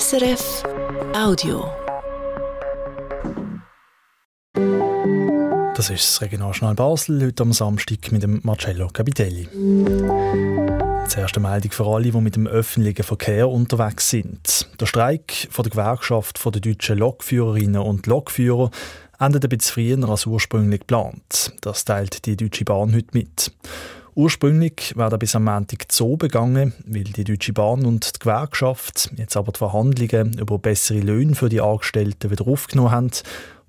SRF Audio. Das ist das Regionaljournal Basel, heute am Samstag mit dem Marcello Capitelli. Die erste Meldung für alle, die mit dem öffentlichen Verkehr unterwegs sind. Der Streik von der Gewerkschaft der deutschen Lokführerinnen und Lokführer endet ein bisschen früher als ursprünglich geplant. Das teilt die Deutsche Bahn heute mit. Ursprünglich wäre bis am Montag so begangen, weil die Deutsche Bahn und die Gewerkschaft jetzt aber die Verhandlungen über bessere Löhne für die Angestellten wieder aufgenommen haben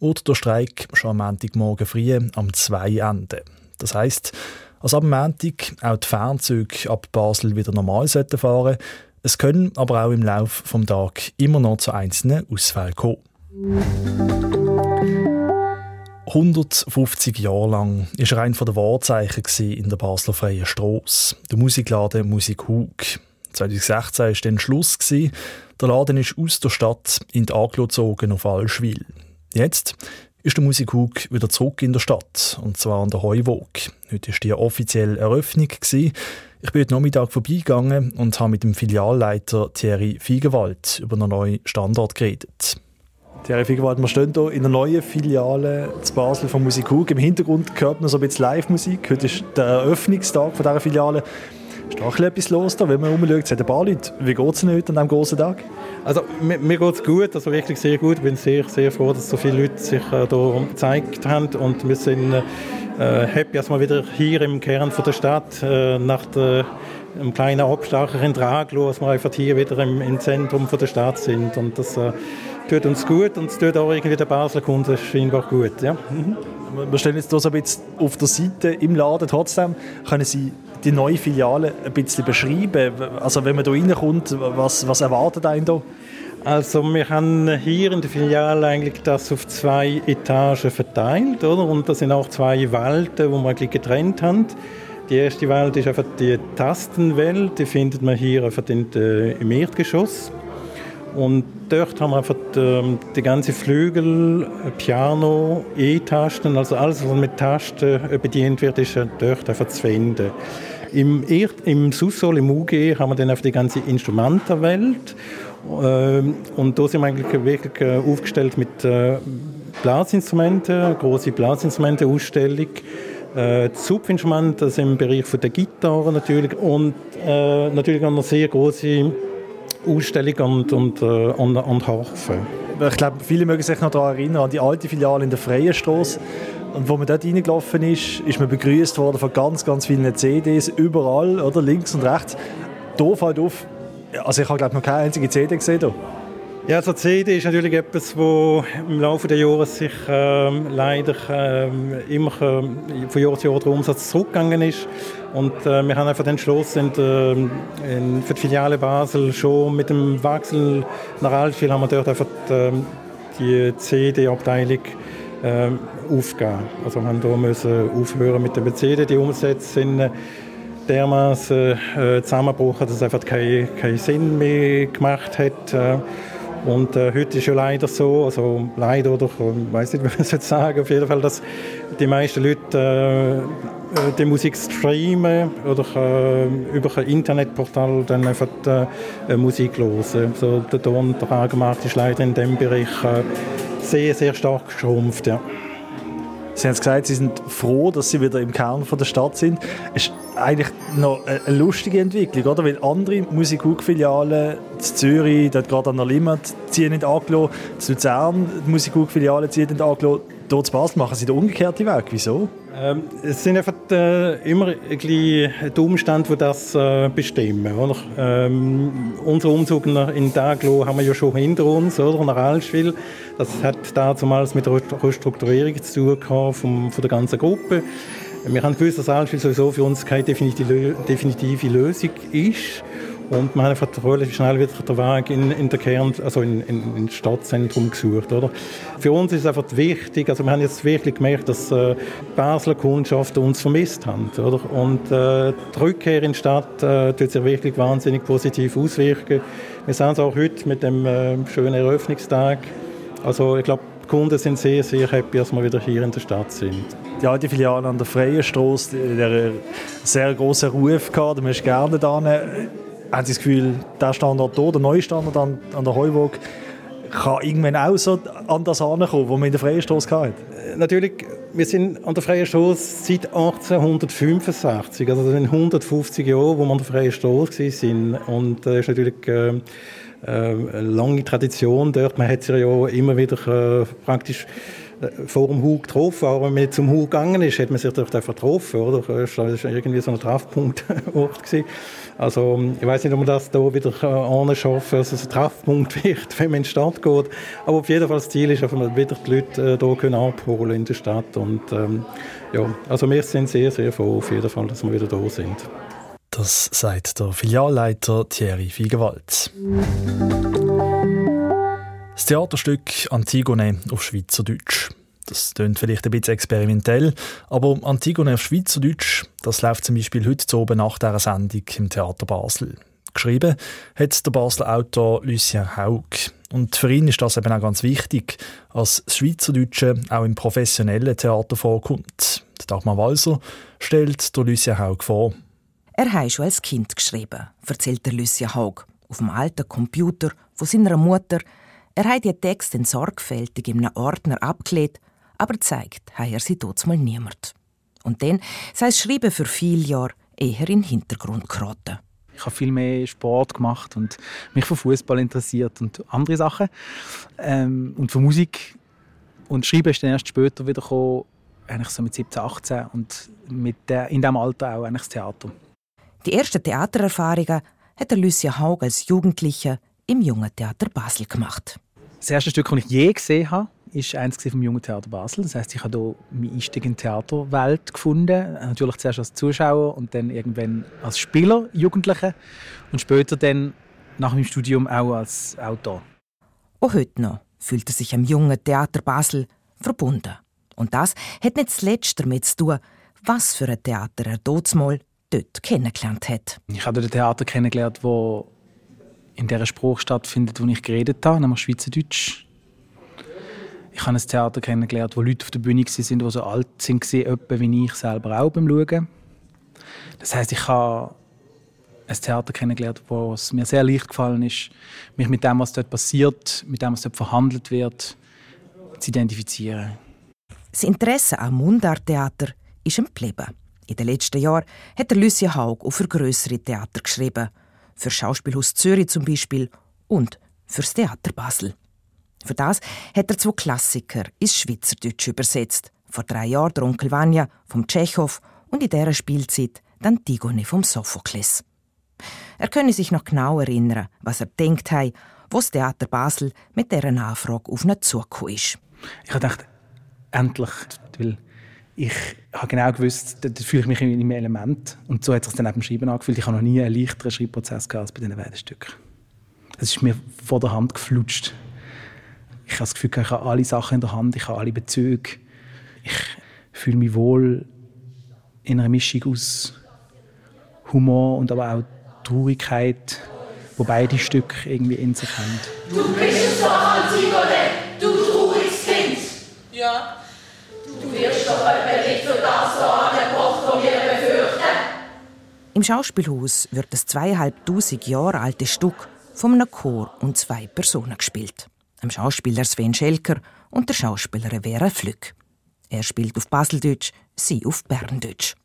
oder der Streik schon am Montagmorgen früh am 2 enden. Das heisst, dass am Montag auch die Fernzüge ab Basel wieder normal sollten fahren Es können aber auch im Laufe des Tages immer noch zu einzelnen Ausfällen kommen. 150 Jahre lang war er ein der Wahrzeichen in der Basler Freien Strasse, der Musikladen Musik Hug. 2016 war dann Schluss. Der Laden ist aus der Stadt in die Aglo gezogen auf Allschwil. Jetzt ist der Musik Hug wieder zurück in der Stadt, und zwar an der Heuwog. Heute war die offizielle Eröffnung. Ich bin heute Nachmittag vorbeigegangen und habe mit dem Filialleiter Thierry Fiegewald über einen neuen Standort geredet. Thierry Fiegewald, wir stehen hier in einer neuen Filiale zu Basel von Musik Hug. Im Hintergrund hört man so ein bisschen Live-Musik. Heute ist der Eröffnungstag von dieser Filiale. Ist auch etwas los da, wenn man umschaut? Es hat ein paar Leute. Wie geht es Ihnen heute an diesem großen Tag? Also mir, mir geht es gut, also wirklich sehr gut. Ich bin sehr, sehr froh, dass so viele Leute sich äh, hier gezeigt haben und wir sind äh, happy, dass wir wieder hier im Kern von der Stadt äh, nach der einem kleinen Abstecher in Draglo, dass wir einfach hier wieder im, im Zentrum von der Stadt sind und das äh, tut uns gut und es tut auch irgendwie den Basler Kunden scheinbar gut. Ja. Mhm. Wir stehen jetzt hier so ein bisschen auf der Seite im Laden. Trotzdem können Sie die neue Filiale ein bisschen beschreiben? Also wenn man hier reinkommt, was, was erwartet einen da? Also wir haben hier in der Filiale eigentlich das auf zwei Etagen verteilt, oder? Und das sind auch zwei Welten, wo wir eigentlich getrennt haben. Die erste Welt ist einfach die Tastenwelt, die findet man hier einfach in, äh, im Erdgeschoss. Und dort haben wir einfach die, ähm, die ganze Flügel, Piano, E-Tasten, also alles, was mit Tasten bedient wird, ist dort einfach zu finden. Im, im Sussol, im UG, haben wir dann einfach die ganze Instrumentenwelt. Ähm, und da sind wir eigentlich wirklich äh, aufgestellt mit äh, Blasinstrumenten, große Blasinstrumente-Ausstellung. Äh, Zupfinstrumente, das im Bereich von der Gitarre natürlich und äh, natürlich auch eine sehr große Ausstellung und, und, äh, und, und Harfe. Ich glaube, viele mögen sich noch daran erinnern, an die alte Filiale in der Freien Straße. Und wo man dort reingelaufen ist, ist man begrüßt worden von ganz, ganz vielen CDs, überall, oder links und rechts. Da fällt auf, also ich habe glaube noch keine einzige CD gesehen. Hier. Ja, also CD ist natürlich etwas, wo im Laufe der Jahre sich ähm, leider ähm, immer ähm, von Jahr zu Jahr der Umsatz zurückgegangen ist. Und äh, wir haben einfach entschlossen, in, in, für die Filiale Basel schon mit dem Wechsel nach Altschwil haben wir dort einfach die, ähm, CD-Abteilung ähm, aufgeben. Also wir haben da müssen aufhören mit der CD. Die Umsätze sind äh, dermaßen äh, zusammengebrochen, dass es einfach keinen kein Sinn mehr gemacht hat. Und äh, heute ist ja leider so, also leider oder ich weiß nicht, wie man es jetzt sagen, auf jeden Fall, dass die meisten Leute äh, äh, die Musik streamen oder äh, über ein Internetportal dann einfach äh, Musik hören. So, der Ton, der Angemarkt ist leider in dem Bereich äh, sehr, sehr stark geschrumpft. Ja. Sie haben gesagt, Sie sind froh, dass Sie wieder im Kern von der Stadt sind. Ist eigentlich noch eine lustige Entwicklung, oder? Weil andere Musikhook-Filialen in Zürich, dort gerade an der Limmat, ziehen nicht angelassen. In Luzern, die Musikhook-Filialen ziehen nicht angelassen. Hier zu Basel machen Sie den umgekehrten Weg. Wieso? Ähm, es sind einfach äh, immer die Umstände, die das äh, bestimmen. Oder? Ähm, unser Umzug in Daglo haben wir ja schon hinter uns, oder? nach Allschwil. Das hat damals mit der Restrukturierung zu tun gehabt vom, von der ganzen Gruppe. Wir haben gewusst, dass Allschwil sowieso für uns keine definitive Lösung ist. Und wir haben einfach relativ schnell wieder den Weg in, in der Kern, also in, in, in das Stadtzentrum gesucht. Oder? Für uns ist es einfach wichtig, also wir haben jetzt wirklich gemerkt, dass äh, Basler Kundschaft uns vermisst haben. Oder? Und äh, die Rückkehr in die Stadt äh, tut sich wirklich wahnsinnig positiv auswirken. Wir sehen es auch heute mit dem äh, schönen Eröffnungstag. Also ich glaube, die Kunden sind sehr, sehr happy, dass wir wieder hier in der Stadt sind. Die alte Filiale an der Freien Straße, der sehr große Ruf gehabt, du bist gerne da haben Sie das Gefühl, der Standard hier, der neue Standard an, an der Heuburg, kann irgendwann auch so an das ankommen, wo man in der freien Stoß hatte? Äh, natürlich, wir sind an der freien Stoß seit 1865, also das sind 150 Jahre, wo wir an der freien Stoß sind. Und das äh, ist natürlich äh, äh, lange Tradition dort. Man hat sich ja immer wieder äh, praktisch äh, vor dem Hug getroffen. Aber wenn man zum Hug gegangen ist, hat man sich dort einfach getroffen. Oder? Das war irgendwie so ein Treffpunktort. Also ich weiß nicht, ob man das hier wieder anschaffen dass es ein Treffpunkt wird, wenn man in die Stadt geht. Aber auf jeden Fall das Ziel ist, dass wir wieder die Leute hier können abholen in der Stadt. Und ähm, ja, also wir sind sehr, sehr froh auf jeden Fall, dass wir wieder da sind. Das sagt der Filialleiter Thierry Fiegewald. Das Theaterstück Antigone auf Schweizerdeutsch. Das klingt vielleicht ein bisschen experimentell, aber Antigone auf Schweizerdeutsch, das läuft zum Beispiel heute oben nach dieser Sendung im Theater Basel. Geschrieben hat der Basler Autor Lucien Haug. Und für ihn ist das eben auch ganz wichtig, als das Schweizerdeutsche auch im professionellen Theater vorkommt. Dagmar Walser stellt der Lucien Haug vor. Er hat schon als Kind geschrieben, erzählt der Lucien Haug, auf dem alten Computer von seiner Mutter. Er hat die Texte sorgfältig in einem Ordner abgelegt aber zeigt hat er sie dort mal niemand. Und dann sei es Schreiben für viele Jahre eher in den Hintergrund geraten. Ich habe viel mehr Sport gemacht und mich für Fußball interessiert und andere Sachen. Ähm, und für Musik. Und Schreiben ist dann erst später wieder gekommen, eigentlich so mit 17, 18 und mit der, in diesem Alter auch eigentlich das Theater. Die ersten Theatererfahrungen hat der Lucia Haug als Jugendlicher im Jungen Theater Basel gemacht. Das erste Stück, das ich je gesehen habe, ist eins vom Jungen Theater Basel. Das heißt, ich habe hier meinen Einstieg in die Theaterwelt gefunden. Natürlich zuerst als Zuschauer und dann irgendwann als Spieler, Jugendliche und später dann nach meinem Studium auch als Autor. Auch heute noch fühlt er sich am Jungen Theater Basel verbunden. Und das hat nicht zuletzt damit zu tun, was für ein Theater er dort mal dort kennengelernt hat. Ich habe dort ein Theater kennengelernt, wo in der Spruch stattfindet, wo ich geredet habe, nämlich Schweizerdeutsch. Ich habe ein Theater kennengelernt, wo Leute auf der Bühne waren, die so alt waren, etwa wie ich selber auch beim Schauen. Das heißt, ich habe ein Theater kennengelernt, wo es mir sehr leicht gefallen ist, mich mit dem, was dort passiert, mit dem, was dort verhandelt wird, zu identifizieren. Das Interesse am Mundarttheater ist ihm geblieben. In den letzten Jahren hat der Lucien Haug auch für grössere Theater geschrieben. Für Schauspielhaus Zürich zum Beispiel und fürs Theater Basel. Für das hat er zwei Klassiker ins Schweizerdeutsch übersetzt. Vor drei Jahren der Onkel Vanya vom Tschechow und in dieser Spielzeit dann Tigone vom Sophokles. Er könne sich noch genau erinnern, was er denkt hat, wo das Theater Basel mit dieser Nachfrage auf ihn zugekommen ist. Ich gedacht, endlich, weil ich habe genau gewusst, da fühle ich mich in einem Element. Und so hat es sich dann eben Schreiben angefühlt. Ich habe noch nie einen leichteren Schreibprozess gehabt als bei diesen beiden Stücken. Es ist mir vor der Hand geflutscht. Ich habe das Gefühl, ich habe alle Sachen in der Hand, ich habe alle Bezüge. Ich fühle mich wohl in einer Mischung aus Humor und aber auch Traurigkeit, wo beide Stücke irgendwie in sich haben. Du bist so Antigone, du trauriges Kind. Ja. Das so angebracht, was wir befürchten. Im Schauspielhaus wird das zweieinhalbtausend Jahre alte Stück von einem Chor und zwei Personen gespielt dem Schauspieler Sven Schelker und der Schauspielerin Vera Flück. Er spielt auf Baseldeutsch, sie auf Berndeutsch.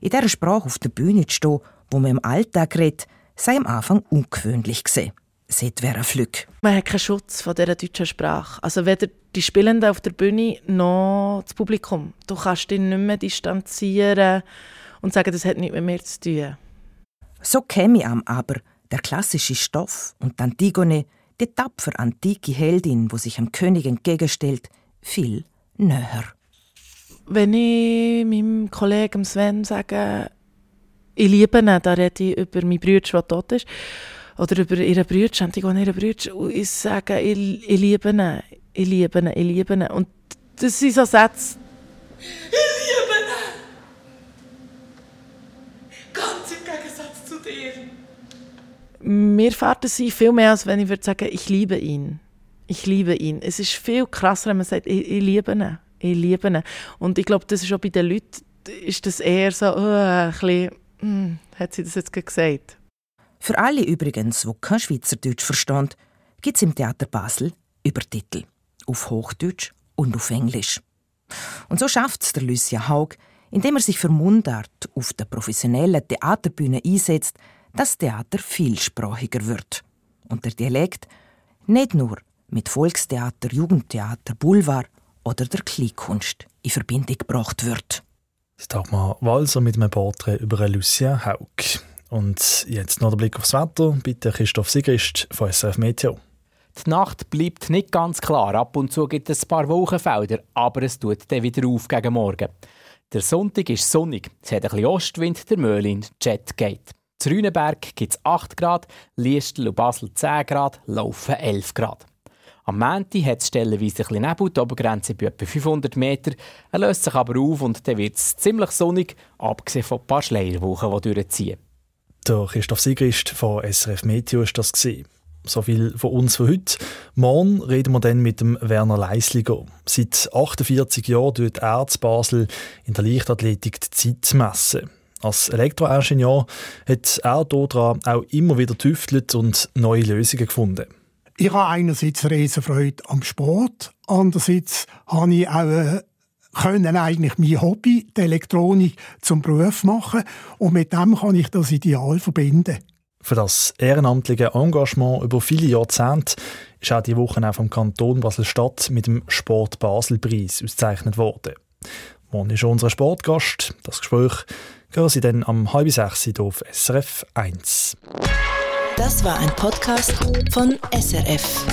In dieser Sprache auf der Bühne zu stehen, wo man im Alltag redet, sei am Anfang ungewöhnlich gesehen, sagt Vera Flück. Man hat keinen Schutz von dieser deutschen Sprache. Also weder die Spielenden auf der Bühne noch das Publikum. Du kannst dich nicht mehr distanzieren und sagen, das hat nichts mit mir zu tun. So käme am aber der klassische Stoff und Antigone die tapfer antike Heldin, wo sich einem König entgegenstellt, viel näher. Wenn ich meinem Kollegen Sven sage, ich liebe ihn, dann rede ich über meinen Bruder, der tot ist, oder über ihren Bruder, und ich gehe ihren Bruder, und ich sage, ich, ich liebe ihn, ich liebe ihn, ich liebe ihn. Und das sind so Sätze, mir fährt es viel mehr, als wenn ich würde sagen, ich liebe ihn. Ich liebe ihn. Es ist viel krasser, wenn man sagt, ich, ich liebe ihn. Ich liebe ihn. Und ich glaube, das ist auch bei den Leuten, ist das eher so, oh, ein bisschen, hm, hat sie das jetzt gesagt? Für alle übrigens, die kein Schweizerdeutsch verstehen, gibt es im Theater Basel Übertitel. Auf Hochdeutsch und auf Englisch. Und so schafft es der Lucia Haug, indem er sich für Mundart auf der professionellen Theaterbühne einsetzt, dass Theater vielsprachiger wird. Und der Dialekt nicht nur mit Volkstheater, Jugendtheater, Boulevard oder der Kleinkunst in Verbindung gebracht wird. Das Dagmar Walser mit einem Porträt über Lucia Haug. Und jetzt noch der Blick aufs Wetter. Bitte Christoph Sigrist von SRF Meteo. Die Nacht bleibt nicht ganz klar. Ab und zu gibt es ein paar Wolkenfelder, aber es tut dann wieder auf gegen Morgen. Der Sonntag ist sonnig. Es hat ein bisschen Ostwind, der Möhlin Jet geht. Zu Rüneberg gibt es 8 Grad, Liestl und Basel 10 Grad, Laufen 11 Grad. Am Montag hat es stellenweise ein bisschen Nebel, die Obergrenze bei etwa 500 Meter. Er löst sich aber auf und dann wird es ziemlich sonnig, abgesehen von ein paar Schleierwochen, die durchziehen. Der Christoph Sigrist von SRF Meteo ist das gesehen. So viel von uns für heute. Morgen reden wir dann mit dem Werner Leisliger. Seit 48 Jahren tut er in Basel in der Leichtathletik die Zeit messen. Als Elektroingenieur hat er daran auch immer wieder tüftelt und neue Lösungen gefunden. Ich habe einerseits Riesenfreude am Sport, andererseits habe ich auch äh, können eigentlich mein Hobby, die Elektronik, zum Beruf machen und mit dem kann ich das Ideal verbinden. Für das ehrenamtliche Engagement über viele Jahrzehnte ist auch die Woche auch vom Kanton Basel-Stadt mit dem Sport Basel-Preis ausgezeichnet worden. Morgen ist unser Sportgast. Das Gespräch hören Sie dann am halb sechs auf SRF 1. Das war ein Podcast von SRF.